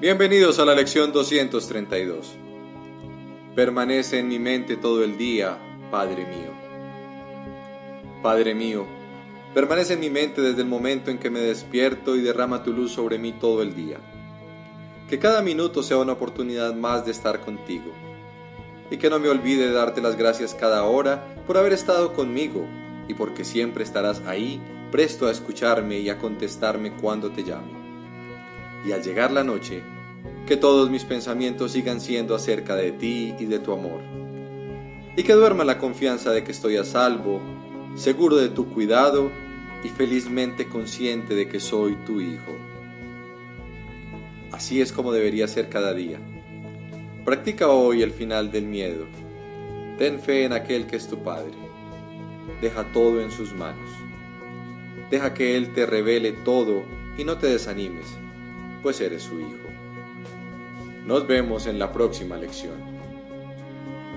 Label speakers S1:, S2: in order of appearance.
S1: Bienvenidos a la lección 232. Permanece en mi mente todo el día, Padre mío. Padre mío, permanece en mi mente desde el momento en que me despierto y derrama tu luz sobre mí todo el día. Que cada minuto sea una oportunidad más de estar contigo. Y que no me olvide de darte las gracias cada hora por haber estado conmigo y porque siempre estarás ahí, presto a escucharme y a contestarme cuando te llame y al llegar la noche, que todos mis pensamientos sigan siendo acerca de ti y de tu amor. Y que duerma la confianza de que estoy a salvo, seguro de tu cuidado y felizmente consciente de que soy tu hijo. Así es como debería ser cada día. Practica hoy el final del miedo. Ten fe en aquel que es tu Padre. Deja todo en sus manos. Deja que Él te revele todo y no te desanimes pues eres su hijo. Nos vemos en la próxima lección.